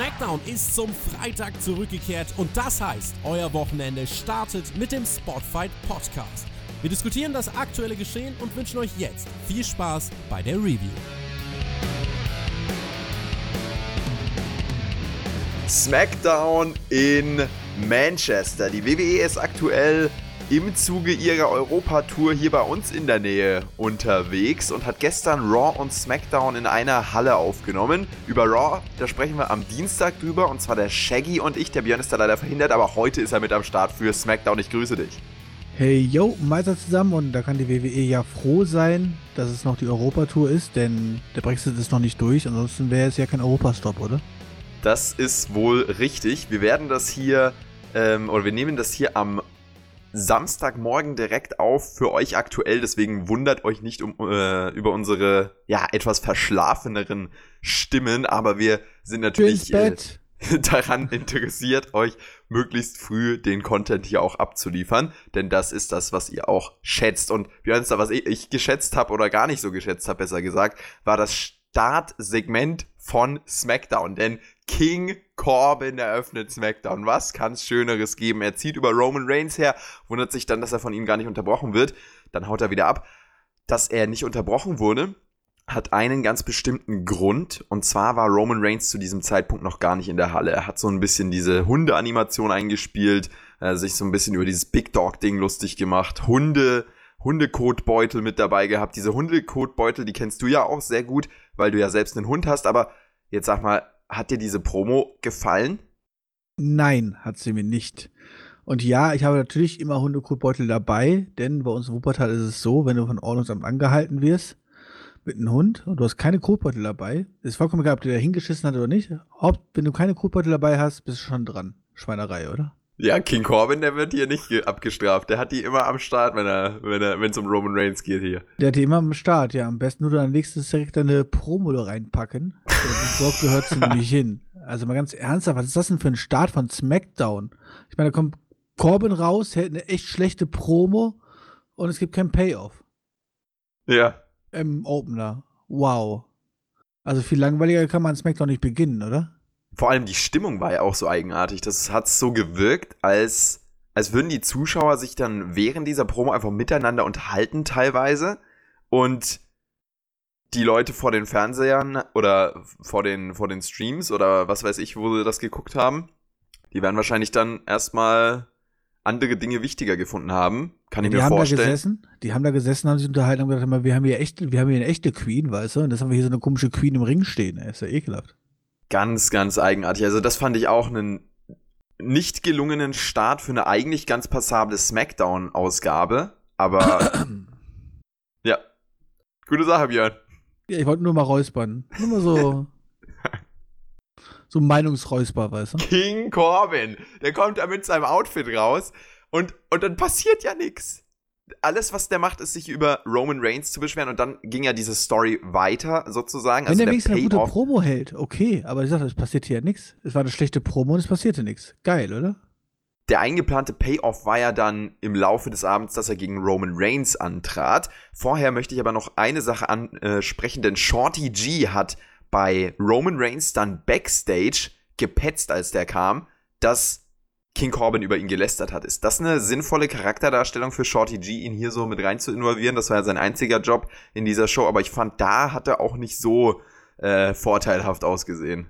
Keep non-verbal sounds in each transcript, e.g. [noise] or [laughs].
SmackDown ist zum Freitag zurückgekehrt und das heißt, euer Wochenende startet mit dem Spotfight Podcast. Wir diskutieren das aktuelle Geschehen und wünschen euch jetzt viel Spaß bei der Review. SmackDown in Manchester. Die WWE ist aktuell im Zuge ihrer Europatour hier bei uns in der Nähe unterwegs und hat gestern Raw und SmackDown in einer Halle aufgenommen. Über Raw, da sprechen wir am Dienstag drüber und zwar der Shaggy und ich. Der Björn ist da leider verhindert, aber heute ist er mit am Start für SmackDown. Ich grüße dich. Hey, yo, Meister zusammen und da kann die WWE ja froh sein, dass es noch die Europatour ist, denn der Brexit ist noch nicht durch, ansonsten wäre es ja kein Europastop, oder? Das ist wohl richtig. Wir werden das hier, ähm, oder wir nehmen das hier am Samstagmorgen direkt auf für euch aktuell, deswegen wundert euch nicht um, äh, über unsere ja etwas verschlafeneren Stimmen, aber wir sind natürlich äh, [laughs] daran interessiert, euch möglichst früh den Content hier auch abzuliefern, denn das ist das, was ihr auch schätzt. Und Björnster, was ich geschätzt habe oder gar nicht so geschätzt habe, besser gesagt, war das Startsegment von SmackDown, denn King Corbin eröffnet SmackDown. Was kann es Schöneres geben? Er zieht über Roman Reigns her, wundert sich dann, dass er von ihm gar nicht unterbrochen wird. Dann haut er wieder ab. Dass er nicht unterbrochen wurde, hat einen ganz bestimmten Grund. Und zwar war Roman Reigns zu diesem Zeitpunkt noch gar nicht in der Halle. Er hat so ein bisschen diese Hunde-Animation eingespielt, äh, sich so ein bisschen über dieses Big Dog-Ding lustig gemacht. Hunde, Hundekotbeutel mit dabei gehabt. Diese Hundekotbeutel, die kennst du ja auch sehr gut, weil du ja selbst einen Hund hast. Aber jetzt sag mal, hat dir diese Promo gefallen? Nein, hat sie mir nicht. Und ja, ich habe natürlich immer Hundekotbeutel dabei, denn bei uns in Wuppertal ist es so, wenn du von Ordnungsamt angehalten wirst mit einem Hund und du hast keine Kotbeutel dabei, ist vollkommen egal, ob der da hingeschissen hat oder nicht. Ob, wenn du keine Kotbeutel dabei hast, bist du schon dran. Schweinerei, oder? Ja, King Corbin, der wird hier nicht abgestraft. Der hat die immer am Start, wenn er, wenn er, wenn es um Roman Reigns geht hier. Der hat die immer am Start, ja. Am besten nur dann nächstes direkt eine Promo reinpacken. Dort gehört sie [laughs] nämlich hin. Also mal ganz ernsthaft, was ist das denn für ein Start von SmackDown? Ich meine, da kommt Corbin raus, hält eine echt schlechte Promo und es gibt kein Payoff. Ja. Im Opener. Wow. Also viel langweiliger kann man SmackDown nicht beginnen, oder? Vor allem die Stimmung war ja auch so eigenartig. Das hat so gewirkt, als, als würden die Zuschauer sich dann während dieser Promo einfach miteinander unterhalten teilweise. Und die Leute vor den Fernsehern oder vor den, vor den Streams oder was weiß ich, wo sie das geguckt haben, die werden wahrscheinlich dann erstmal andere Dinge wichtiger gefunden haben. Kann ich die mir haben vorstellen. Da gesessen, die haben da gesessen, haben sich unterhalten und gesagt, wir haben hier echte, wir haben hier eine echte Queen, weißt du? Und jetzt haben wir hier so eine komische Queen im Ring stehen. Ey. Ist ja ekelhaft ganz, ganz eigenartig. Also das fand ich auch einen nicht gelungenen Start für eine eigentlich ganz passable Smackdown-Ausgabe. Aber [clears throat] ja, gute Sache, Björn. Ja, ich wollte nur mal räuspern. Nur mal so. so Meinungsräusper, weißt du? King Corbin, der kommt da mit seinem Outfit raus und, und dann passiert ja nichts alles, was der macht, ist sich über Roman Reigns zu beschweren und dann ging ja diese Story weiter sozusagen. Wenn also der wenigstens eine gute Promo hält, okay, aber ich sag, es passiert hier ja nichts. Es war eine schlechte Promo und es passierte nichts. Geil, oder? Der eingeplante Payoff war ja dann im Laufe des Abends, dass er gegen Roman Reigns antrat. Vorher möchte ich aber noch eine Sache ansprechen, denn Shorty G hat bei Roman Reigns dann backstage gepetzt, als der kam, dass King Corbin über ihn gelästert hat. Ist das eine sinnvolle Charakterdarstellung für Shorty G, ihn hier so mit rein zu involvieren? Das war ja sein einziger Job in dieser Show, aber ich fand, da hat er auch nicht so äh, vorteilhaft ausgesehen.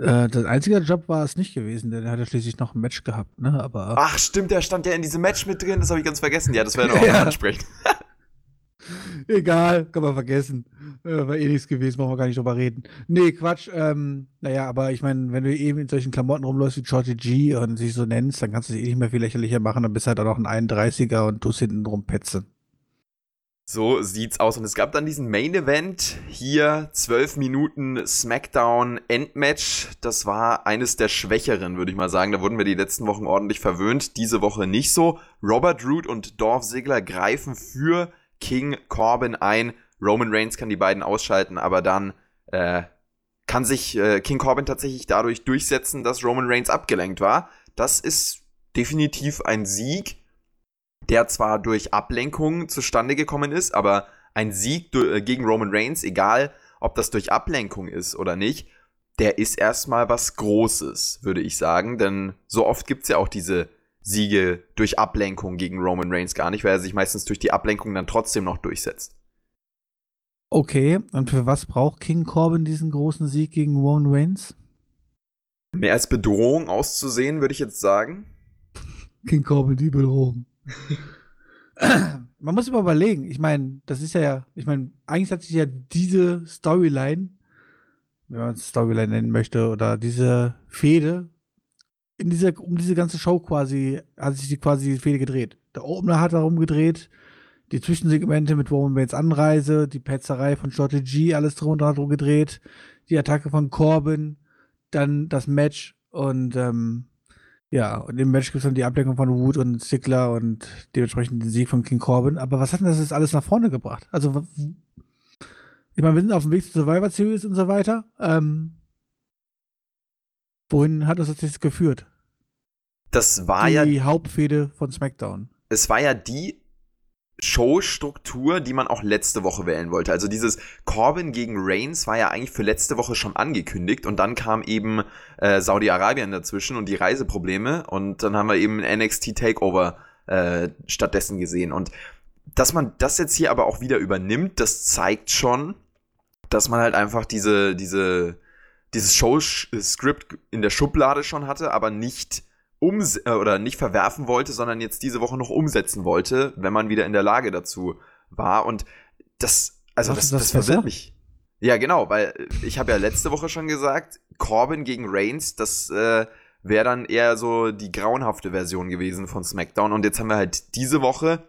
Äh, das einzige Job war es nicht gewesen, denn er hat ja schließlich noch ein Match gehabt, ne? Aber Ach, stimmt, der stand ja in diesem Match mit drin, das habe ich ganz vergessen. Ja, das werden wir auch ja. [laughs] ansprechen. Egal, kann man vergessen. Äh, war eh nichts gewesen, brauchen wir gar nicht drüber reden. Nee, Quatsch. Ähm, naja, aber ich meine, wenn du eben in solchen Klamotten rumläufst wie Shorty G und sich so nennst, dann kannst du es eh nicht mehr viel lächerlicher machen. Dann bist halt auch noch ein 31er und tust hinten drum petzen. So sieht's aus. Und es gab dann diesen Main Event hier, 12 Minuten SmackDown Endmatch. Das war eines der schwächeren, würde ich mal sagen. Da wurden wir die letzten Wochen ordentlich verwöhnt. Diese Woche nicht so. Robert Root und Dorf Ziggler greifen für King Corbin ein. Roman Reigns kann die beiden ausschalten, aber dann äh, kann sich äh, King Corbin tatsächlich dadurch durchsetzen, dass Roman Reigns abgelenkt war. Das ist definitiv ein Sieg, der zwar durch Ablenkung zustande gekommen ist, aber ein Sieg äh, gegen Roman Reigns, egal ob das durch Ablenkung ist oder nicht, der ist erstmal was Großes, würde ich sagen. Denn so oft gibt es ja auch diese Siege durch Ablenkung gegen Roman Reigns gar nicht, weil er sich meistens durch die Ablenkung dann trotzdem noch durchsetzt. Okay, und für was braucht King Corbin diesen großen Sieg gegen Roman Reigns? Mehr als Bedrohung auszusehen, würde ich jetzt sagen. [laughs] King Corbin, die Bedrohung. Man muss immer überlegen, ich meine, das ist ja, ich meine, eigentlich hat sich ja diese Storyline, wenn man es Storyline nennen möchte, oder diese Fehde, in dieser, um diese ganze Show quasi, hat sich die quasi die Fehde gedreht. Der Opener hat darum gedreht, die Zwischensegmente mit Roman Reigns Anreise, die Petzerei von Shorty G, alles drunter drum gedreht, die Attacke von Corbin, dann das Match und ähm, ja, und im Match gibt es dann die Ablenkung von Wood und Ziggler und dementsprechend den Sieg von King Corbin. Aber was hat denn das jetzt alles nach vorne gebracht? Also, ich meine, wir sind auf dem Weg zur Survivor Series und so weiter. Ähm, wohin hat das jetzt geführt? Das war die ja. Die Hauptfehde von SmackDown. Es war ja die Showstruktur, die man auch letzte Woche wählen wollte. Also dieses Corbin gegen Reigns war ja eigentlich für letzte Woche schon angekündigt und dann kam eben äh, Saudi-Arabien dazwischen und die Reiseprobleme und dann haben wir eben NXT Takeover äh, stattdessen gesehen und dass man das jetzt hier aber auch wieder übernimmt, das zeigt schon, dass man halt einfach diese diese dieses Show-Skript in der Schublade schon hatte, aber nicht ums äh, oder nicht verwerfen wollte, sondern jetzt diese Woche noch umsetzen wollte, wenn man wieder in der Lage dazu war. Und das, also das, das, das verwirrt mich. Ja, genau, weil ich habe ja letzte Woche schon gesagt, Corbin gegen Reigns, das äh, wäre dann eher so die grauenhafte Version gewesen von SmackDown. Und jetzt haben wir halt diese Woche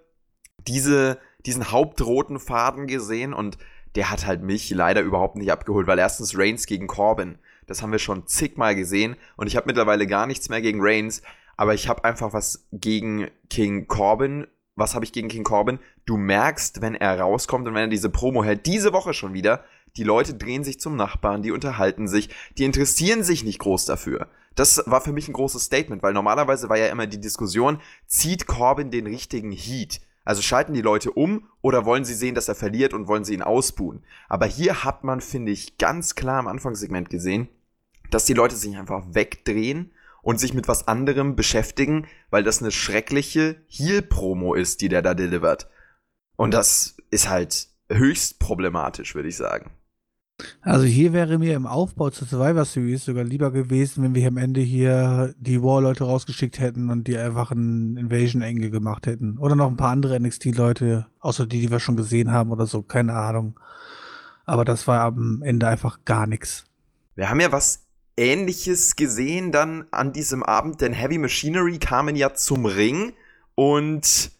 diese, diesen hauptroten Faden gesehen und der hat halt mich leider überhaupt nicht abgeholt, weil erstens Reigns gegen Corbin das haben wir schon zigmal gesehen. Und ich habe mittlerweile gar nichts mehr gegen Reigns. Aber ich habe einfach was gegen King Corbin. Was habe ich gegen King Corbin? Du merkst, wenn er rauskommt und wenn er diese Promo hält, diese Woche schon wieder, die Leute drehen sich zum Nachbarn, die unterhalten sich, die interessieren sich nicht groß dafür. Das war für mich ein großes Statement, weil normalerweise war ja immer die Diskussion, zieht Corbin den richtigen Heat? Also schalten die Leute um oder wollen sie sehen, dass er verliert und wollen sie ihn ausbuhen? Aber hier hat man, finde ich, ganz klar im Anfangssegment gesehen, dass die Leute sich einfach wegdrehen und sich mit was anderem beschäftigen, weil das eine schreckliche Heal-Promo ist, die der da delivert. Und das ist halt höchst problematisch, würde ich sagen. Also hier wäre mir im Aufbau zur Survivor Series sogar lieber gewesen, wenn wir am Ende hier die War-Leute rausgeschickt hätten und die einfach einen Invasion-Engel gemacht hätten. Oder noch ein paar andere NXT-Leute, außer die, die wir schon gesehen haben oder so, keine Ahnung. Aber das war am Ende einfach gar nichts. Wir haben ja was Ähnliches gesehen dann an diesem Abend, denn Heavy Machinery kamen ja zum Ring und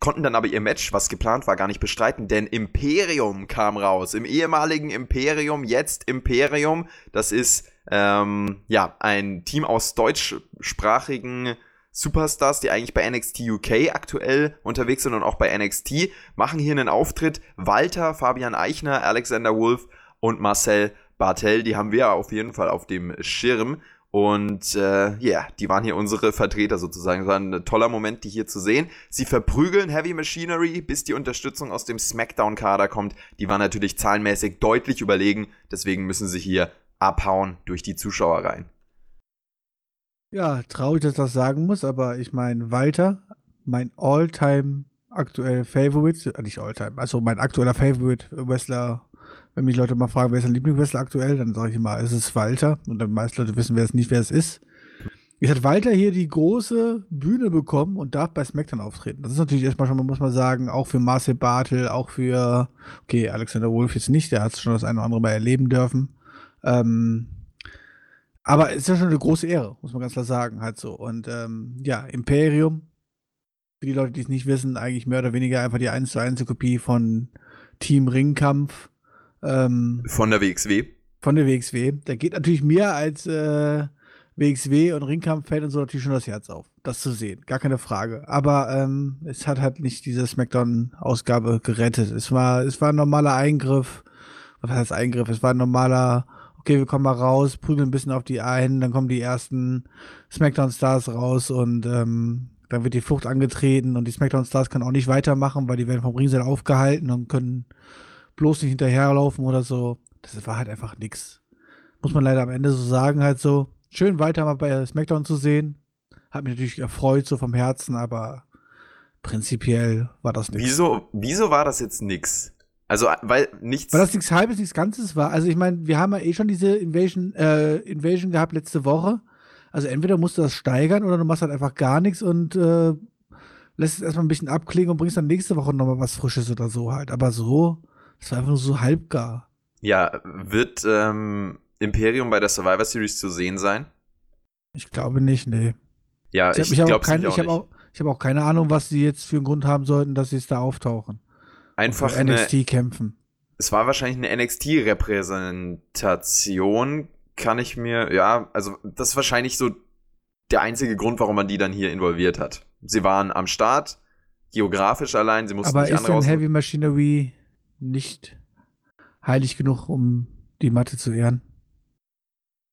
konnten dann aber ihr Match, was geplant war, gar nicht bestreiten, denn Imperium kam raus. Im ehemaligen Imperium, jetzt Imperium. Das ist ähm, ja ein Team aus deutschsprachigen Superstars, die eigentlich bei NXT UK aktuell unterwegs sind und auch bei NXT, machen hier einen Auftritt. Walter, Fabian Eichner, Alexander Wolf und Marcel Bartel, die haben wir auf jeden Fall auf dem Schirm. Und äh, ja, yeah, die waren hier unsere Vertreter sozusagen. Es war ein toller Moment, die hier zu sehen. Sie verprügeln Heavy Machinery, bis die Unterstützung aus dem SmackDown-Kader kommt. Die war natürlich zahlenmäßig deutlich überlegen. Deswegen müssen sie hier abhauen durch die Zuschauer rein. Ja, traurig, dass ich das sagen muss, aber ich meine, Walter, mein All-Time aktuell Favorite, äh, nicht All-Time, also mein aktueller Favorite Wrestler wenn mich Leute mal fragen, wer ist dein Lieblingswrestler aktuell, dann sage ich immer, es ist Walter. Und dann meisten Leute wissen wer es nicht, wer es ist. Jetzt hat Walter hier die große Bühne bekommen und darf bei SmackDown auftreten. Das ist natürlich erstmal schon, muss man sagen, auch für Marcel Bartel, auch für, okay, Alexander Wolf jetzt nicht, der hat es schon das eine oder andere Mal erleben dürfen. Ähm, aber es ist ja schon eine große Ehre, muss man ganz klar sagen, halt so. Und ähm, ja, Imperium, für die Leute, die es nicht wissen, eigentlich mehr oder weniger einfach die 1 zu 1 Kopie von Team Ringkampf ähm, von der WXW. Von der WXW. Da geht natürlich mir als äh, WXW und Ringkampf-Fan und so natürlich schon das Herz auf, das zu sehen. Gar keine Frage. Aber ähm, es hat halt nicht diese Smackdown-Ausgabe gerettet. Es war, es war ein normaler Eingriff. Was heißt Eingriff? Es war ein normaler, okay, wir kommen mal raus, prügeln ein bisschen auf die ein, dann kommen die ersten Smackdown-Stars raus und ähm, dann wird die Flucht angetreten und die Smackdown-Stars können auch nicht weitermachen, weil die werden vom Ringseil aufgehalten und können bloß nicht hinterherlaufen oder so. Das war halt einfach nix. muss man leider am Ende so sagen, halt so, schön weiter mal bei SmackDown zu sehen. Hat mich natürlich erfreut, so vom Herzen, aber prinzipiell war das nichts. Wieso, wieso war das jetzt nix? Also, weil nichts. Weil das nichts halbes, nichts Ganzes war. Also, ich meine, wir haben ja eh schon diese Invasion, äh, Invasion gehabt letzte Woche. Also, entweder musst du das steigern oder du machst halt einfach gar nichts und äh, lässt es erstmal ein bisschen abklingen und bringst dann nächste Woche nochmal was Frisches oder so halt. Aber so, das war einfach nur so halbgar. Ja, wird ähm, Imperium bei der Survivor Series zu sehen sein? Ich glaube nicht, nee. Ja, ich, ich glaube kein, ich habe auch, ich hab auch keine Ahnung, was sie jetzt für einen Grund haben sollten, dass sie es da auftauchen. Einfach eine, NXT kämpfen. Es war wahrscheinlich eine NXT-Repräsentation, kann ich mir, ja, also das ist wahrscheinlich so der einzige Grund, warum man die dann hier involviert hat. Sie waren am Start, geografisch allein, sie mussten Aber ist denn Heavy Machinery nicht heilig genug, um die Matte zu ehren?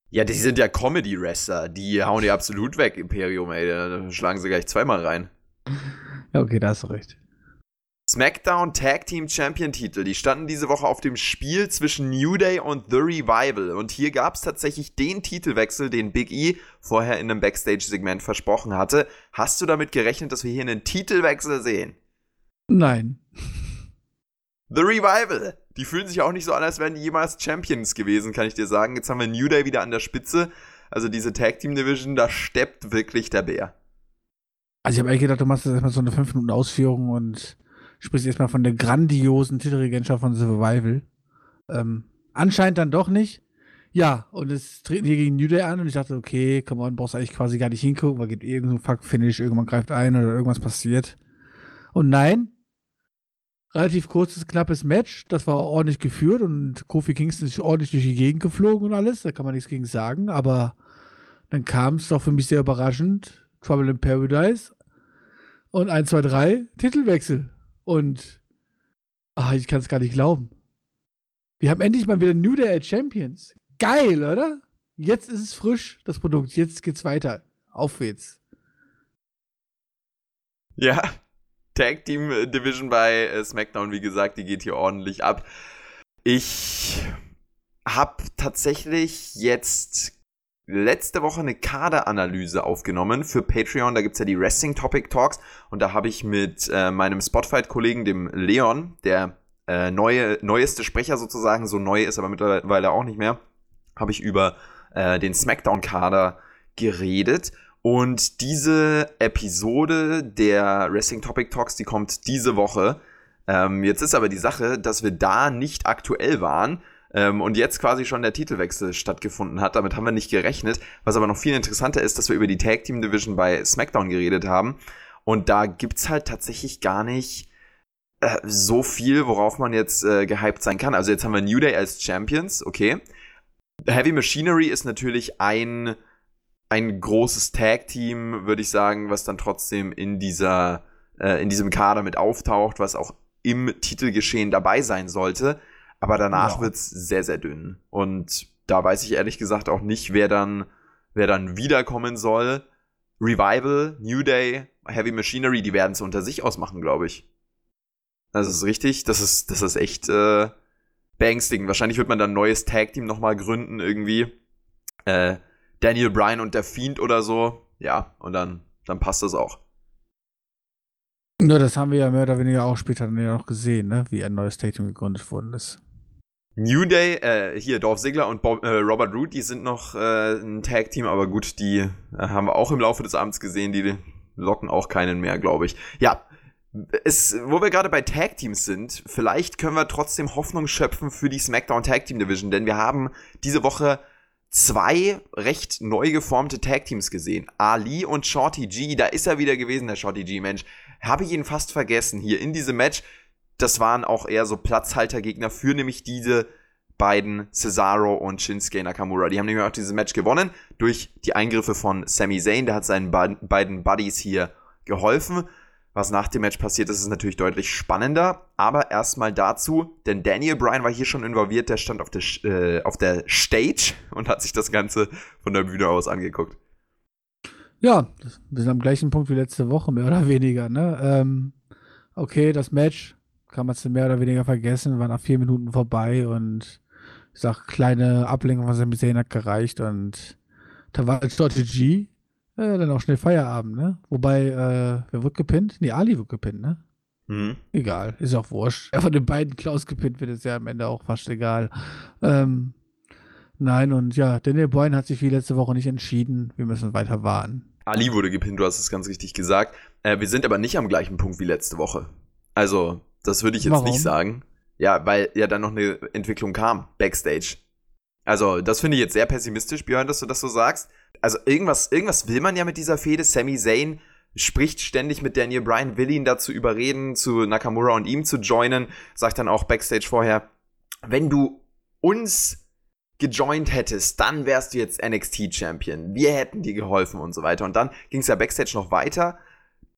Ja, die sind ja Comedy-Wrestler. Die hauen die absolut weg, Imperium, ey. Da schlagen sie gleich zweimal rein. Ja, okay, da hast du recht. SmackDown Tag Team Champion Titel, die standen diese Woche auf dem Spiel zwischen New Day und The Revival. Und hier gab es tatsächlich den Titelwechsel, den Big E vorher in einem Backstage-Segment versprochen hatte. Hast du damit gerechnet, dass wir hier einen Titelwechsel sehen? Nein. The Revival. Die fühlen sich auch nicht so an, als wären die jemals Champions gewesen, kann ich dir sagen. Jetzt haben wir New Day wieder an der Spitze. Also diese Tag Team Division, da steppt wirklich der Bär. Also ich habe eigentlich gedacht, du machst jetzt erstmal so eine 5 Minuten Ausführung und sprichst erstmal von der grandiosen Titelregentschaft von Survival. Ähm, anscheinend dann doch nicht. Ja, und es treten hier gegen New Day an und ich dachte, okay, come on, brauchst eigentlich quasi gar nicht hingucken, weil gibt irgendein Fuck-Finish, irgendwann greift ein oder irgendwas passiert. Und nein, relativ kurzes, knappes Match, das war ordentlich geführt und Kofi Kingston ist ordentlich durch die Gegend geflogen und alles, da kann man nichts gegen sagen, aber dann kam es doch für mich sehr überraschend, Trouble in Paradise und 1, 2, 3, Titelwechsel. Und ach, ich kann es gar nicht glauben. Wir haben endlich mal wieder New Day als Champions. Geil, oder? Jetzt ist es frisch, das Produkt. Jetzt geht's weiter. Aufwärts. Ja, Tag Team Division bei äh, SmackDown, wie gesagt, die geht hier ordentlich ab. Ich habe tatsächlich jetzt letzte Woche eine Kaderanalyse aufgenommen für Patreon. Da gibt's ja die Wrestling Topic Talks und da habe ich mit äh, meinem Spotfight-Kollegen, dem Leon, der äh, neue, neueste Sprecher sozusagen, so neu ist aber mittlerweile auch nicht mehr, habe ich über äh, den SmackDown-Kader geredet. Und diese Episode der Wrestling Topic Talks, die kommt diese Woche. Ähm, jetzt ist aber die Sache, dass wir da nicht aktuell waren ähm, und jetzt quasi schon der Titelwechsel stattgefunden hat. Damit haben wir nicht gerechnet. Was aber noch viel interessanter ist, dass wir über die Tag Team Division bei SmackDown geredet haben. Und da gibt's halt tatsächlich gar nicht äh, so viel, worauf man jetzt äh, gehypt sein kann. Also jetzt haben wir New Day als Champions, okay. Heavy Machinery ist natürlich ein, ein großes Tag-Team, würde ich sagen, was dann trotzdem in dieser, äh, in diesem Kader mit auftaucht, was auch im Titelgeschehen dabei sein sollte. Aber danach ja. es sehr, sehr dünn. Und da weiß ich ehrlich gesagt auch nicht, wer dann, wer dann wiederkommen soll. Revival, New Day, Heavy Machinery, die werden es unter sich ausmachen, glaube ich. Das ist richtig. Das ist, das ist echt äh, beängstigend. Wahrscheinlich wird man dann ein neues Tag-Team nochmal gründen, irgendwie. Äh, Daniel Bryan und der Fiend oder so. Ja, und dann, dann passt das auch. Ja, das haben wir ja mehr oder weniger auch später dann ja noch gesehen, ne? wie ein neues Tag-Team gegründet worden ist. New Day, äh, hier Dorf Ziggler und Bob, äh, Robert Root, die sind noch äh, ein Tag-Team, aber gut, die äh, haben wir auch im Laufe des Abends gesehen, die locken auch keinen mehr, glaube ich. Ja, es, wo wir gerade bei Tag-Teams sind, vielleicht können wir trotzdem Hoffnung schöpfen für die SmackDown Tag-Team Division, denn wir haben diese Woche zwei recht neu geformte Tag-Teams gesehen. Ali und Shorty G, da ist er wieder gewesen, der Shorty G, Mensch. Habe ich ihn fast vergessen hier in diesem Match das waren auch eher so Platzhaltergegner für nämlich diese beiden Cesaro und Shinsuke Nakamura. Die haben nämlich auch dieses Match gewonnen durch die Eingriffe von Sami Zayn. Der hat seinen beiden Buddies hier geholfen. Was nach dem Match passiert ist, ist natürlich deutlich spannender. Aber erstmal dazu, denn Daniel Bryan war hier schon involviert. Der stand auf der, äh, auf der Stage und hat sich das Ganze von der Bühne aus angeguckt. Ja, wir sind am gleichen Punkt wie letzte Woche, mehr oder weniger. Ne? Ähm, okay, das Match kann man es mehr oder weniger vergessen, war nach vier Minuten vorbei und ich sag, kleine Ablenkung von Sami Zayn hat gereicht und da war als Strategie äh, dann auch schnell Feierabend, ne? Wobei, äh, wer wird gepinnt? Nee, Ali wird gepinnt, ne? Mhm. Egal, ist auch wurscht. Wer von den beiden Klaus gepinnt wird, ist ja am Ende auch fast egal. Ähm, nein, und ja, Daniel Bryan hat sich wie letzte Woche nicht entschieden. Wir müssen weiter warten. Ali wurde gepinnt, du hast es ganz richtig gesagt. Äh, wir sind aber nicht am gleichen Punkt wie letzte Woche. Also, das würde ich jetzt Warum? nicht sagen. Ja, weil ja dann noch eine Entwicklung kam, Backstage. Also, das finde ich jetzt sehr pessimistisch, Björn, dass du das so sagst. Also, irgendwas, irgendwas will man ja mit dieser Fehde. Sami Zayn spricht ständig mit Daniel Bryan, will ihn dazu überreden, zu Nakamura und ihm zu joinen. Sagt dann auch Backstage vorher, wenn du uns gejoint hättest, dann wärst du jetzt NXT-Champion. Wir hätten dir geholfen und so weiter. Und dann ging es ja Backstage noch weiter.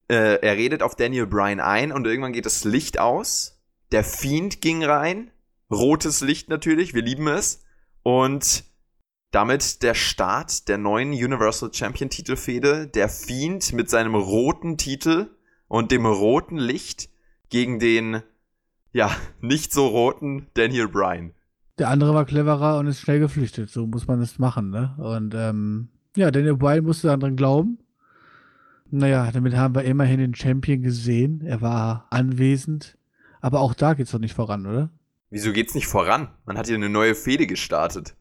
Äh, er redet auf Daniel Bryan ein und irgendwann geht das Licht aus der Fiend ging rein. Rotes Licht natürlich, wir lieben es. Und damit der Start der neuen Universal Champion Titelfehde. Der Fiend mit seinem roten Titel und dem roten Licht gegen den, ja, nicht so roten Daniel Bryan. Der andere war cleverer und ist schnell geflüchtet. So muss man es machen, ne? Und, ähm, ja, Daniel Bryan musste daran glauben. Naja, damit haben wir immerhin den Champion gesehen. Er war anwesend. Aber auch da geht's doch nicht voran, oder? Wieso geht's nicht voran? Man hat hier eine neue Fehde gestartet.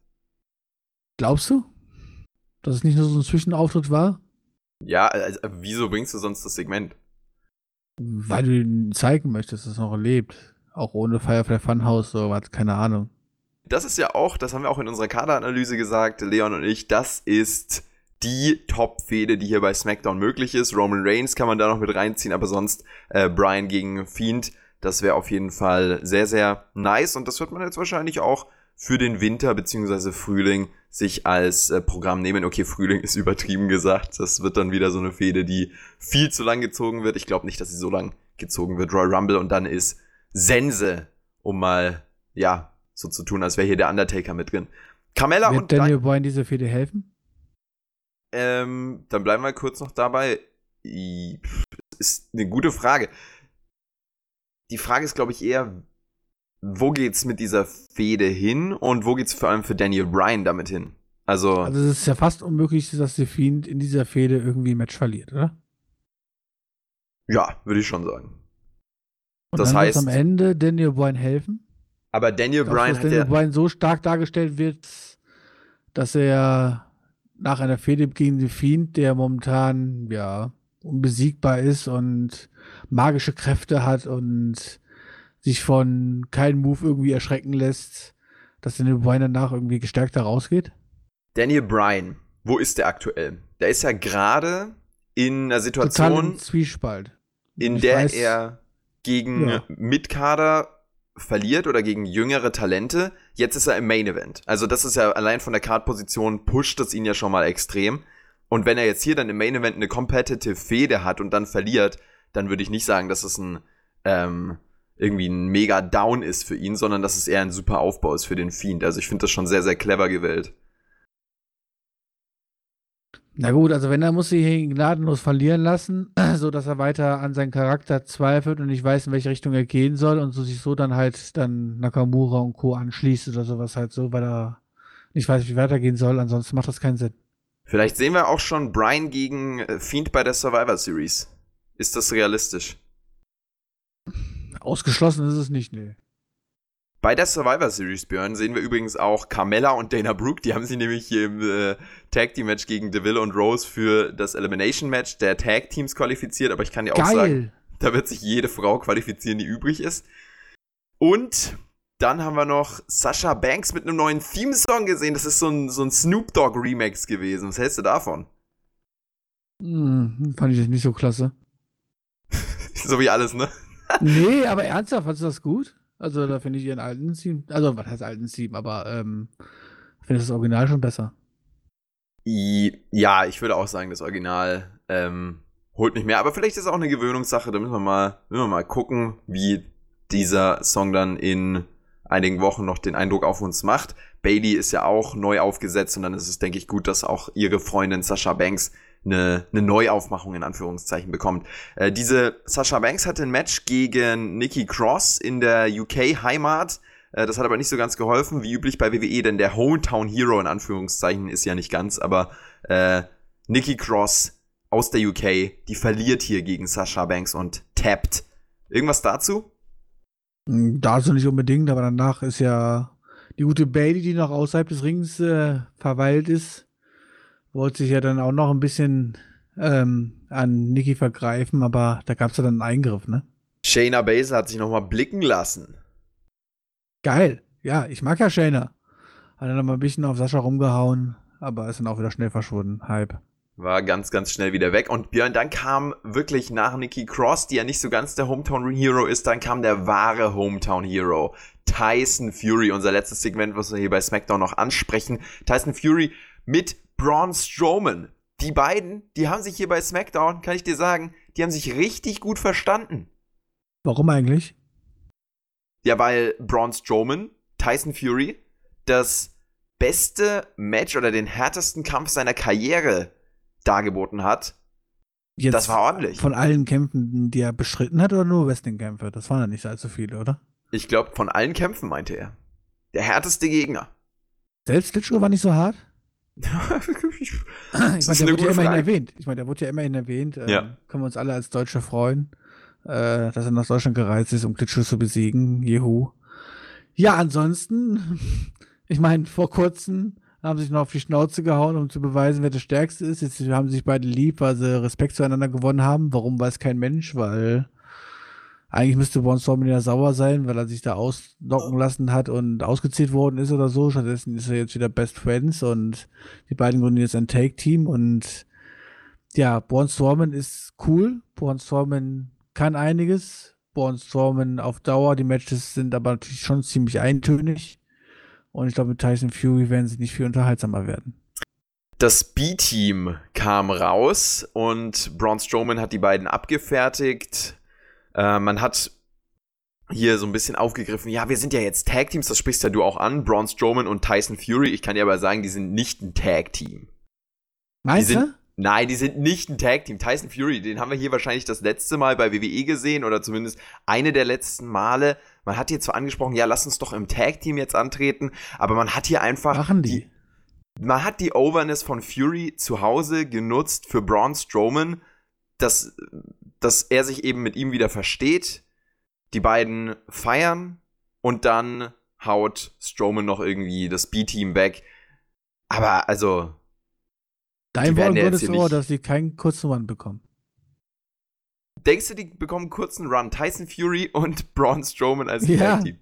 Glaubst du? Dass es nicht nur so ein Zwischenauftritt war? Ja, also, wieso bringst du sonst das Segment? Weil du ihm zeigen möchtest, dass es noch lebt. Auch ohne Firefly Funhouse, so was, keine Ahnung. Das ist ja auch, das haben wir auch in unserer Kaderanalyse gesagt, Leon und ich, das ist die Top-Fehde, die hier bei SmackDown möglich ist. Roman Reigns kann man da noch mit reinziehen, aber sonst äh, Brian gegen Fiend das wäre auf jeden Fall sehr, sehr nice und das wird man jetzt wahrscheinlich auch für den Winter bzw. Frühling sich als äh, Programm nehmen. Okay, Frühling ist [laughs] übertrieben gesagt. Das wird dann wieder so eine Fehde, die viel zu lang gezogen wird. Ich glaube nicht, dass sie so lang gezogen wird. Royal Rumble und dann ist Sense, um mal, ja, so zu tun, als wäre hier der Undertaker mit drin. Carmella wird und Daniel Bryan diese Fehde helfen? Ähm, dann bleiben wir kurz noch dabei. Ist eine gute Frage die Frage ist, glaube ich, eher, wo geht's mit dieser Fehde hin und wo geht's vor allem für Daniel Bryan damit hin? Also, also es ist ja fast unmöglich, dass der Fiend in dieser Fehde irgendwie ein Match verliert, oder? Ja, würde ich schon sagen. Und das dann heißt am Ende Daniel Bryan helfen. Aber Daniel Glaubst, Bryan dass Daniel Bryan so stark dargestellt wird, dass er nach einer Fehde gegen den Fiend, der momentan ja unbesiegbar ist und magische Kräfte hat und sich von keinem Move irgendwie erschrecken lässt, dass Daniel Bryan danach irgendwie gestärkter rausgeht? Daniel Bryan, wo ist der aktuell? Der ist ja gerade in einer Situation, Zwiespalt. in ich der weiß, er gegen ja. Mitkader verliert oder gegen jüngere Talente. Jetzt ist er im Main Event. Also das ist ja allein von der Card-Position pusht es ihn ja schon mal extrem. Und wenn er jetzt hier dann im Main Event eine competitive Fehde hat und dann verliert, dann würde ich nicht sagen, dass es ein ähm, irgendwie ein mega Down ist für ihn, sondern dass es eher ein super Aufbau ist für den Fiend. Also ich finde das schon sehr, sehr clever gewählt. Na gut, also wenn er muss sich ihn gnadenlos verlieren lassen, [clears throat] so dass er weiter an seinen Charakter zweifelt und nicht weiß, in welche Richtung er gehen soll und so sich so dann halt dann Nakamura und Co. anschließt oder sowas halt so, weil er nicht weiß, wie weitergehen soll. Ansonsten macht das keinen Sinn. Vielleicht sehen wir auch schon Brian gegen äh, Fiend bei der Survivor Series. Ist das realistisch? Ausgeschlossen ist es nicht, nee. Bei der Survivor Series, Björn, sehen wir übrigens auch Carmella und Dana Brooke. Die haben sich nämlich hier im äh, Tag Team Match gegen Deville und Rose für das Elimination Match der Tag Teams qualifiziert. Aber ich kann dir auch Geil. sagen, da wird sich jede Frau qualifizieren, die übrig ist. Und dann haben wir noch Sasha Banks mit einem neuen Theme-Song gesehen. Das ist so ein, so ein Snoop Dogg Remix gewesen. Was hältst du davon? Hm, fand ich nicht so klasse. [laughs] so wie alles, ne? Nee, aber ernsthaft, fandest du das gut? Also, da finde ich ihren alten Theme, also, was heißt alten Theme, aber, ähm, finde ich das Original schon besser. Ja, ich würde auch sagen, das Original, ähm, holt nicht mehr. Aber vielleicht ist es auch eine Gewöhnungssache. Da müssen wir mal, müssen wir mal gucken, wie dieser Song dann in einigen Wochen noch den Eindruck auf uns macht. Bailey ist ja auch neu aufgesetzt und dann ist es, denke ich, gut, dass auch ihre Freundin Sasha Banks eine, eine Neuaufmachung in Anführungszeichen bekommt. Äh, diese Sasha Banks hatte ein Match gegen Nikki Cross in der UK-Heimat. Äh, das hat aber nicht so ganz geholfen, wie üblich bei WWE, denn der Hometown Hero in Anführungszeichen ist ja nicht ganz, aber äh, Nikki Cross aus der UK, die verliert hier gegen Sasha Banks und tappt. Irgendwas dazu? Hm, dazu nicht unbedingt, aber danach ist ja die gute Bailey, die noch außerhalb des Rings äh, verweilt ist, wollte sich ja dann auch noch ein bisschen ähm, an Nikki vergreifen, aber da gab es ja dann einen Eingriff, ne? Shayna Baszler hat sich nochmal blicken lassen. Geil. Ja, ich mag ja Shayna. Hat dann noch mal ein bisschen auf Sascha rumgehauen, aber ist dann auch wieder schnell verschwunden. Hype. War ganz, ganz schnell wieder weg. Und Björn, dann kam wirklich nach Nikki Cross, die ja nicht so ganz der Hometown Hero ist, dann kam der wahre Hometown Hero. Tyson Fury, unser letztes Segment, was wir hier bei SmackDown noch ansprechen. Tyson Fury mit Braun Strowman. Die beiden, die haben sich hier bei SmackDown, kann ich dir sagen, die haben sich richtig gut verstanden. Warum eigentlich? Ja, weil Braun Strowman, Tyson Fury, das beste Match oder den härtesten Kampf seiner Karriere dargeboten hat. Jetzt das war ordentlich. Von allen Kämpfen, die er beschritten hat, oder nur Wrestling-Kämpfe? Das waren ja nicht allzu viele, oder? Ich glaube, von allen Kämpfen meinte er. Der härteste Gegner. Selbst Klitschko war nicht so hart? Ich meine, der wurde ja immerhin Frage. erwähnt. Ich meine, der wurde ja immerhin erwähnt. Ähm, ja. Können wir uns alle als Deutsche freuen, äh, dass er nach Deutschland gereist ist, um Klitschko zu besiegen. Juhu. Ja, ansonsten, [laughs] ich meine, vor kurzem haben sich noch auf die Schnauze gehauen, um zu beweisen, wer der Stärkste ist. Jetzt haben sich beide lieb, weil sie Respekt zueinander gewonnen haben. Warum weiß kein Mensch, weil eigentlich müsste Braun Strowman ja sauer sein, weil er sich da auslocken lassen hat und ausgezählt worden ist oder so. Stattdessen ist er jetzt wieder Best Friends und die beiden gründen jetzt ein Take-Team und ja, Braun Strowman ist cool. Braun Strowman kann einiges. Braun Strowman auf Dauer. Die Matches sind aber natürlich schon ziemlich eintönig. Und ich glaube, mit Tyson Fury werden sie nicht viel unterhaltsamer werden. Das B-Team kam raus und Braun Strowman hat die beiden abgefertigt. Äh, man hat hier so ein bisschen aufgegriffen, ja, wir sind ja jetzt Tag-Teams, das sprichst ja du auch an, Braun Strowman und Tyson Fury. Ich kann dir aber sagen, die sind nicht ein Tag-Team. Meinst du? Nein, die sind nicht ein Tag-Team. Tyson Fury, den haben wir hier wahrscheinlich das letzte Mal bei WWE gesehen oder zumindest eine der letzten Male. Man hat hier zwar angesprochen, ja, lass uns doch im Tag-Team jetzt antreten, aber man hat hier einfach. Machen die? die man hat die Overness von Fury zu Hause genutzt für Braun Strowman, dass, dass er sich eben mit ihm wieder versteht. Die beiden feiern und dann haut Strowman noch irgendwie das B-Team weg. Aber also, Dein Wort Gottes Ohr, dass sie keinen kurzen Run bekommen. Denkst du, die bekommen einen kurzen Run? Tyson Fury und [laughs] Braun Strowman als ja. Team.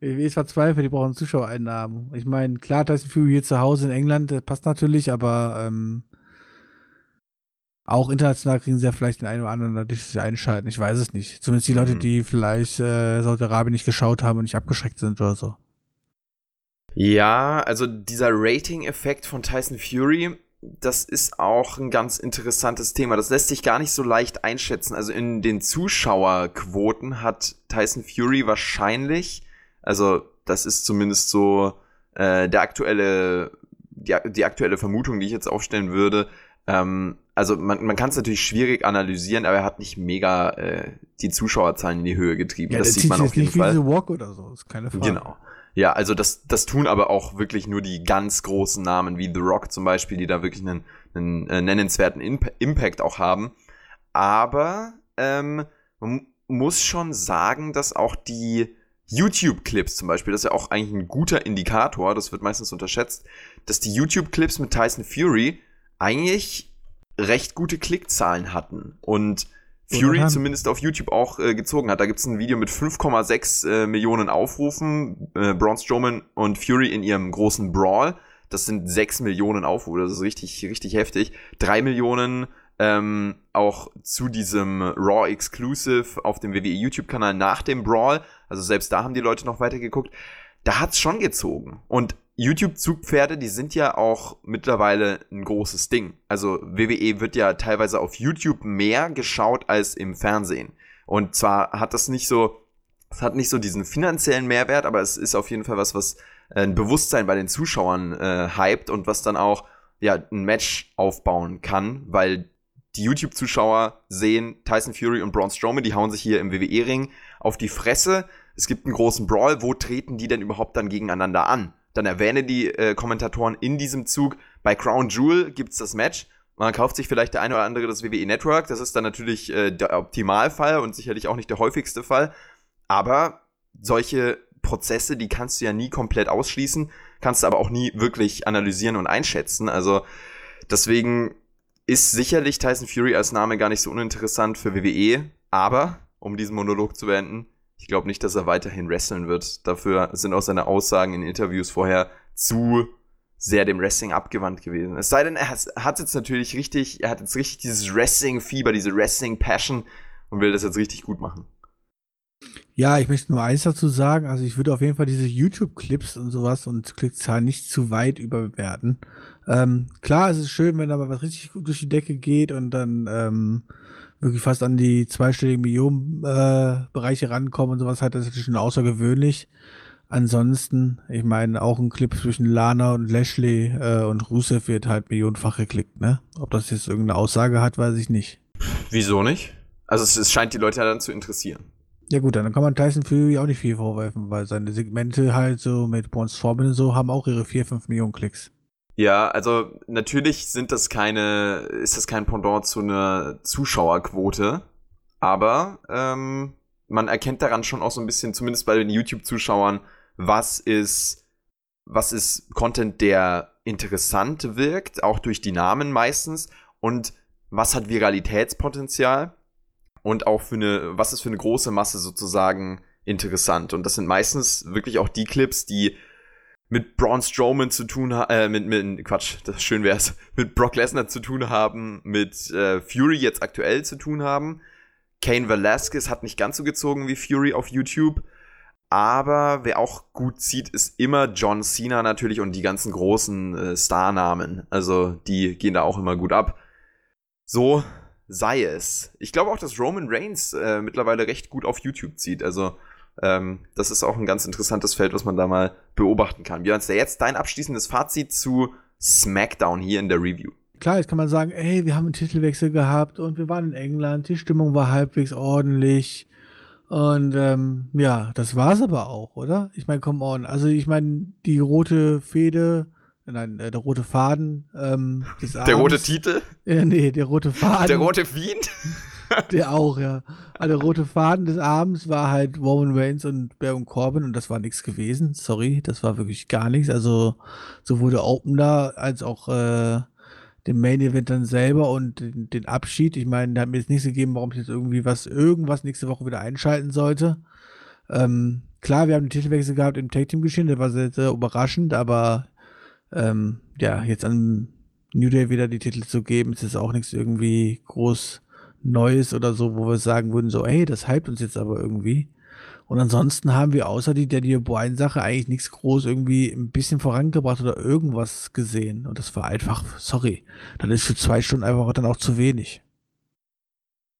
Ich verzweifle, die brauchen Zuschauereinnahmen. Ich meine, klar, Tyson Fury hier zu Hause in England, das passt natürlich, aber ähm, auch international kriegen sie ja vielleicht den einen oder anderen natürlich einschalten. Ich weiß es nicht. Zumindest die Leute, mhm. die vielleicht äh, Saudi-Arabien nicht geschaut haben und nicht abgeschreckt sind oder so. Ja, also dieser Rating-Effekt von Tyson Fury, das ist auch ein ganz interessantes Thema. Das lässt sich gar nicht so leicht einschätzen. Also in den Zuschauerquoten hat Tyson Fury wahrscheinlich, also das ist zumindest so äh, der aktuelle, die, die aktuelle Vermutung, die ich jetzt aufstellen würde. Ähm, also man, man kann es natürlich schwierig analysieren, aber er hat nicht mega äh, die Zuschauerzahlen in die Höhe getrieben. Ja, das sieht man auf jeden nicht Fall. Wie Walk oder so, ist keine Frage. Genau. Ja, also das, das tun aber auch wirklich nur die ganz großen Namen wie The Rock zum Beispiel, die da wirklich einen, einen äh, nennenswerten Imp Impact auch haben. Aber ähm, man muss schon sagen, dass auch die YouTube-Clips zum Beispiel, das ist ja auch eigentlich ein guter Indikator, das wird meistens unterschätzt, dass die YouTube-Clips mit Tyson Fury eigentlich recht gute Klickzahlen hatten. Und Fury zumindest auf YouTube auch äh, gezogen hat. Da gibt es ein Video mit 5,6 äh, Millionen Aufrufen. Äh, Braun Strowman und Fury in ihrem großen Brawl. Das sind 6 Millionen Aufrufe. Das ist richtig, richtig heftig. 3 Millionen ähm, auch zu diesem Raw Exclusive auf dem WWE YouTube-Kanal nach dem Brawl. Also selbst da haben die Leute noch weiter geguckt. Da hat's schon gezogen. Und YouTube-Zugpferde, die sind ja auch mittlerweile ein großes Ding. Also WWE wird ja teilweise auf YouTube mehr geschaut als im Fernsehen. Und zwar hat das nicht so, es hat nicht so diesen finanziellen Mehrwert, aber es ist auf jeden Fall was, was äh, ein Bewusstsein bei den Zuschauern äh, hypt und was dann auch ja ein Match aufbauen kann, weil die YouTube-Zuschauer sehen Tyson Fury und Braun Strowman, die hauen sich hier im WWE-Ring auf die Fresse es gibt einen großen Brawl, wo treten die denn überhaupt dann gegeneinander an? Dann erwähne die äh, Kommentatoren in diesem Zug, bei Crown Jewel gibt's das Match, man kauft sich vielleicht der eine oder andere das WWE Network, das ist dann natürlich äh, der Optimalfall und sicherlich auch nicht der häufigste Fall, aber solche Prozesse, die kannst du ja nie komplett ausschließen, kannst du aber auch nie wirklich analysieren und einschätzen. Also deswegen ist sicherlich Tyson Fury als Name gar nicht so uninteressant für WWE, aber um diesen Monolog zu beenden, ich glaube nicht, dass er weiterhin wresteln wird. Dafür sind auch seine Aussagen in Interviews vorher zu sehr dem Wrestling abgewandt gewesen. Es sei denn, er hat jetzt natürlich richtig, er hat jetzt richtig dieses Wrestling-Fieber, diese Wrestling-Passion und will das jetzt richtig gut machen. Ja, ich möchte nur eins dazu sagen. Also ich würde auf jeden Fall diese YouTube-Clips und sowas und Klickzahlen nicht zu weit überbewerten. Ähm, klar, es ist schön, wenn aber was richtig gut durch die Decke geht und dann ähm, wirklich fast an die zweistelligen Millionenbereiche äh, rankommen und sowas hat, das ist natürlich schon außergewöhnlich. Ansonsten, ich meine, auch ein Clip zwischen Lana und Lashley äh, und Rusev wird halt millionenfach geklickt, ne? Ob das jetzt irgendeine Aussage hat, weiß ich nicht. Wieso nicht? Also es, es scheint die Leute ja dann zu interessieren. Ja gut, dann kann man Tyson Fury auch nicht viel vorwerfen, weil seine Segmente halt so mit Braun Strowman und so haben auch ihre 4, 5 Millionen Klicks. Ja, also natürlich sind das keine, ist das kein Pendant zu einer Zuschauerquote, aber ähm, man erkennt daran schon auch so ein bisschen, zumindest bei den YouTube-Zuschauern, was ist, was ist Content, der interessant wirkt, auch durch die Namen meistens, und was hat Viralitätspotenzial und auch für eine, was ist für eine große Masse sozusagen interessant. Und das sind meistens wirklich auch die Clips, die mit Braun Strowman zu tun haben, äh, mit, mit, Quatsch, das schön wär's, mit Brock Lesnar zu tun haben, mit äh, Fury jetzt aktuell zu tun haben. Kane Velasquez hat nicht ganz so gezogen wie Fury auf YouTube. Aber wer auch gut sieht, ist immer John Cena natürlich und die ganzen großen äh, Starnamen. Also die gehen da auch immer gut ab. So sei es. Ich glaube auch, dass Roman Reigns äh, mittlerweile recht gut auf YouTube zieht. Also ähm, das ist auch ein ganz interessantes Feld, was man da mal beobachten kann. Björn, jetzt dein abschließendes Fazit zu SmackDown hier in der Review. Klar, jetzt kann man sagen, ey, wir haben einen Titelwechsel gehabt und wir waren in England, die Stimmung war halbwegs ordentlich. Und ähm, ja, das war's aber auch, oder? Ich meine, come on. Also ich meine, die rote Fede Nein, äh, der rote Faden ähm, des Abends. Der rote Titel? Ja, nee, der rote Faden. Der rote Fiend? Der auch, ja. Also der rote Faden des Abends war halt Roman Reigns und Baron Corbin und das war nichts gewesen. Sorry, das war wirklich gar nichts. Also sowohl der Opener als auch äh, den Main Event dann selber und den, den Abschied. Ich meine, der hat mir jetzt nichts gegeben, warum ich jetzt irgendwie was, irgendwas nächste Woche wieder einschalten sollte. Ähm, klar, wir haben den Titelwechsel gehabt im Tag Team geschehen, der war sehr, sehr überraschend, aber ähm, ja, jetzt an New Day wieder die Titel zu geben, ist jetzt auch nichts irgendwie groß Neues oder so, wo wir sagen würden, so, hey, das hypt uns jetzt aber irgendwie. Und ansonsten haben wir außer die Daniel Bryan-Sache eigentlich nichts groß irgendwie ein bisschen vorangebracht oder irgendwas gesehen. Und das war einfach, sorry, dann ist für zwei Stunden einfach dann auch zu wenig.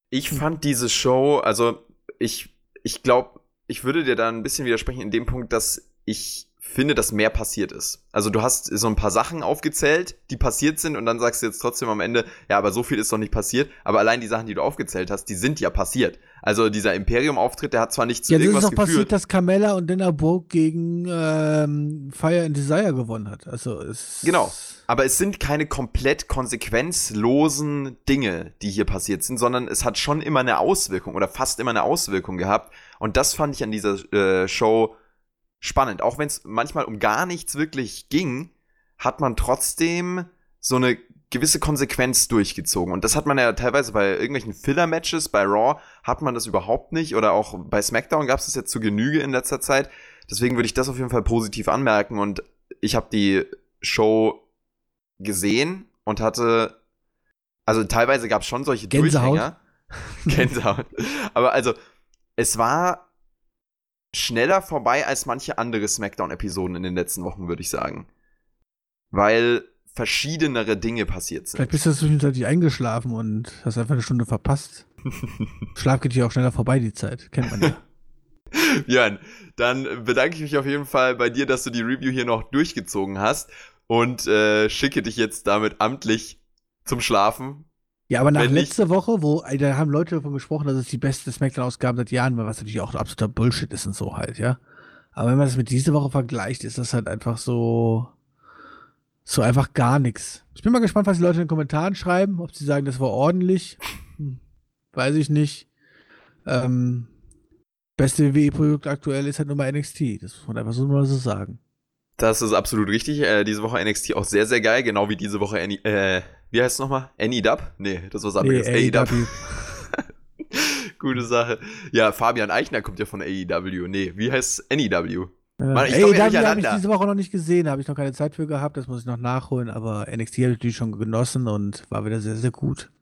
Ich fand diese Show, also ich, ich glaube, ich würde dir da ein bisschen widersprechen in dem Punkt, dass ich finde, dass mehr passiert ist. Also du hast so ein paar Sachen aufgezählt, die passiert sind und dann sagst du jetzt trotzdem am Ende, ja, aber so viel ist doch nicht passiert. Aber allein die Sachen, die du aufgezählt hast, die sind ja passiert. Also dieser Imperium-Auftritt, der hat zwar nicht zu ja, irgendwas geführt. Ja, ist doch passiert, dass Carmella und Dinner Broke gegen ähm, Fire and Desire gewonnen hat. Also es Genau. Aber es sind keine komplett konsequenzlosen Dinge, die hier passiert sind, sondern es hat schon immer eine Auswirkung oder fast immer eine Auswirkung gehabt. Und das fand ich an dieser äh, Show spannend. Auch wenn es manchmal um gar nichts wirklich ging, hat man trotzdem so eine gewisse Konsequenz durchgezogen. Und das hat man ja teilweise bei irgendwelchen Filler-Matches, bei Raw hat man das überhaupt nicht. Oder auch bei SmackDown gab es das jetzt zu Genüge in letzter Zeit. Deswegen würde ich das auf jeden Fall positiv anmerken. Und ich habe die Show gesehen und hatte, also teilweise gab es schon solche Gänsehaut. Durchhänger. [laughs] Gänsehaut. Aber also, es war schneller vorbei als manche andere SmackDown-Episoden in den letzten Wochen, würde ich sagen. Weil verschiedenere Dinge passiert sind. Vielleicht bist du zwischenzeitlich eingeschlafen und hast einfach eine Stunde verpasst. [laughs] Schlaf geht hier auch schneller vorbei, die Zeit. Kennt man ja. [laughs] Björn, dann bedanke ich mich auf jeden Fall bei dir, dass du die Review hier noch durchgezogen hast und äh, schicke dich jetzt damit amtlich zum Schlafen. Ja, aber nach letzter Woche, wo da haben Leute davon gesprochen, dass es die beste Smackdown-Ausgabe seit Jahren war, was natürlich auch absoluter Bullshit ist und so halt, ja. Aber wenn man das mit dieser Woche vergleicht, ist das halt einfach so, so einfach gar nichts. Ich bin mal gespannt, was die Leute in den Kommentaren schreiben, ob sie sagen, das war ordentlich. Hm, weiß ich nicht. Ähm, beste WWE-Produkt aktuell ist halt nur mal NXT. Das muss man einfach so mal so sagen. Das ist absolut richtig. Äh, diese Woche NXT auch sehr, sehr geil. Genau wie diese Woche, Any, äh, wie heißt es nochmal? AnyDub? Nee, das ist was anderes. Nee, AEW. [laughs] Gute Sache. Ja, Fabian Eichner kommt ja von AEW. Nee, wie heißt NEW? Äh, Mann, ich ey, komm ja AEW habe ich durcheinander. diese Woche noch nicht gesehen, da habe ich noch keine Zeit für gehabt, das muss ich noch nachholen, aber NXT habe ich natürlich schon genossen und war wieder sehr, sehr gut.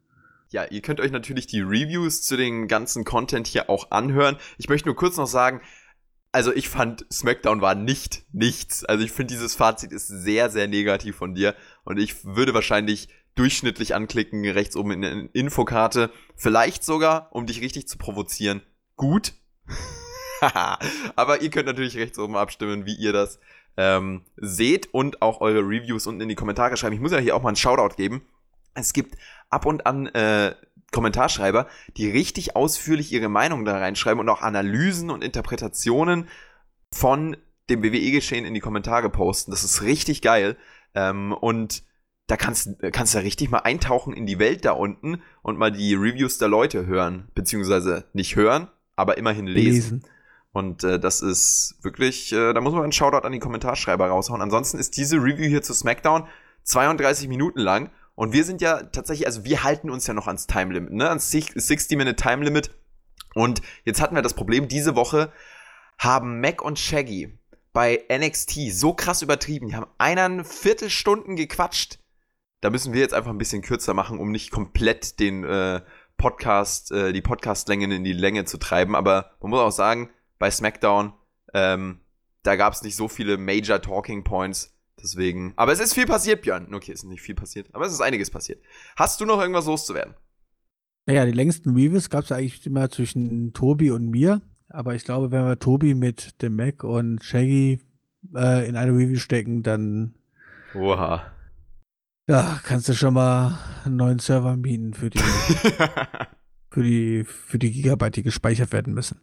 Ja, ihr könnt euch natürlich die Reviews zu den ganzen Content hier auch anhören. Ich möchte nur kurz noch sagen, also ich fand SmackDown war nicht nichts. Also ich finde dieses Fazit ist sehr, sehr negativ von dir und ich würde wahrscheinlich durchschnittlich anklicken, rechts oben in der Infokarte. Vielleicht sogar, um dich richtig zu provozieren, gut. [laughs] Aber ihr könnt natürlich rechts oben abstimmen, wie ihr das ähm, seht und auch eure Reviews unten in die Kommentare schreiben. Ich muss ja hier auch mal einen Shoutout geben. Es gibt ab und an äh, Kommentarschreiber, die richtig ausführlich ihre Meinung da reinschreiben und auch Analysen und Interpretationen von dem WWE-Geschehen in die Kommentare posten. Das ist richtig geil. Ähm, und da kannst, kannst du ja richtig mal eintauchen in die Welt da unten und mal die Reviews der Leute hören. Beziehungsweise nicht hören, aber immerhin lesen. Und äh, das ist wirklich, äh, da muss man einen Shoutout an die Kommentarschreiber raushauen. Ansonsten ist diese Review hier zu SmackDown 32 Minuten lang. Und wir sind ja tatsächlich, also wir halten uns ja noch ans Time Limit, ne? Ans 60-Minute Time Limit. Und jetzt hatten wir das Problem, diese Woche haben Mac und Shaggy bei NXT so krass übertrieben. Die haben eineinhalb Viertelstunden gequatscht. Da müssen wir jetzt einfach ein bisschen kürzer machen, um nicht komplett den äh, Podcast, äh, die Podcastlängen in die Länge zu treiben. Aber man muss auch sagen, bei SmackDown, ähm, da gab es nicht so viele Major Talking Points. Deswegen. Aber es ist viel passiert, Björn. Okay, es ist nicht viel passiert, aber es ist einiges passiert. Hast du noch irgendwas loszuwerden? Naja, die längsten Reviews gab es eigentlich immer zwischen Tobi und mir. Aber ich glaube, wenn wir Tobi mit dem Mac und Shaggy äh, in eine Review stecken, dann Oha. Ja, kannst du schon mal einen neuen Server mieten für die, [laughs] für die, für die Gigabyte, die gespeichert werden müssen.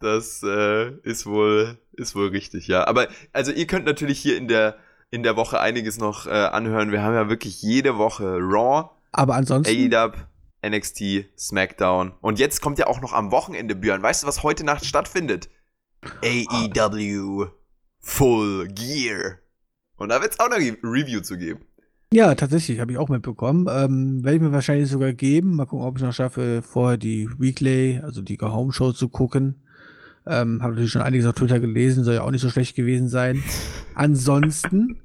Das äh, ist wohl ist wohl richtig, ja. Aber also ihr könnt natürlich hier in der in der Woche einiges noch äh, anhören. Wir haben ja wirklich jede Woche Raw, Aber ansonsten, AEW, NXT, SmackDown und jetzt kommt ja auch noch am Wochenende Björn. Weißt du, was heute Nacht stattfindet? AEW Full Gear. Und da wird es auch noch eine Review zu geben. Ja, tatsächlich, habe ich auch mitbekommen. Ähm, Werde ich mir wahrscheinlich sogar geben. Mal gucken, ob ich noch schaffe, vorher die Weekly, also die Home Show zu gucken. Ähm, habe natürlich schon einiges auf Twitter gelesen, soll ja auch nicht so schlecht gewesen sein. Ansonsten,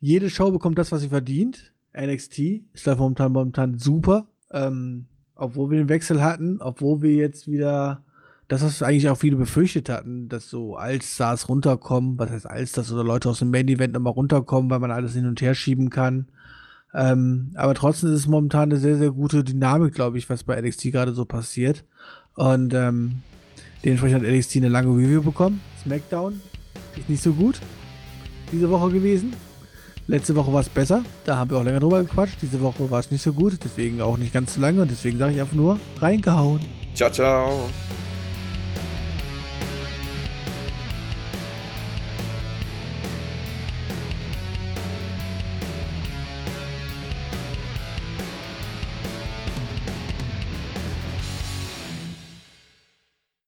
jede Show bekommt das, was sie verdient. NXT ist da momentan, momentan super. Ähm, obwohl wir den Wechsel hatten, obwohl wir jetzt wieder das, was eigentlich auch viele befürchtet hatten, dass so Allstars runterkommen, was heißt Allstars oder Leute aus dem Main Event nochmal runterkommen, weil man alles hin und her schieben kann. Ähm, aber trotzdem ist es momentan eine sehr, sehr gute Dynamik, glaube ich, was bei NXT gerade so passiert. Und ähm, dementsprechend hat NXT eine lange Review bekommen. SmackDown ist nicht so gut diese Woche gewesen. Letzte Woche war es besser, da haben wir auch länger drüber gequatscht. Diese Woche war es nicht so gut, deswegen auch nicht ganz so lange und deswegen sage ich einfach nur reingehauen. Ciao, ciao.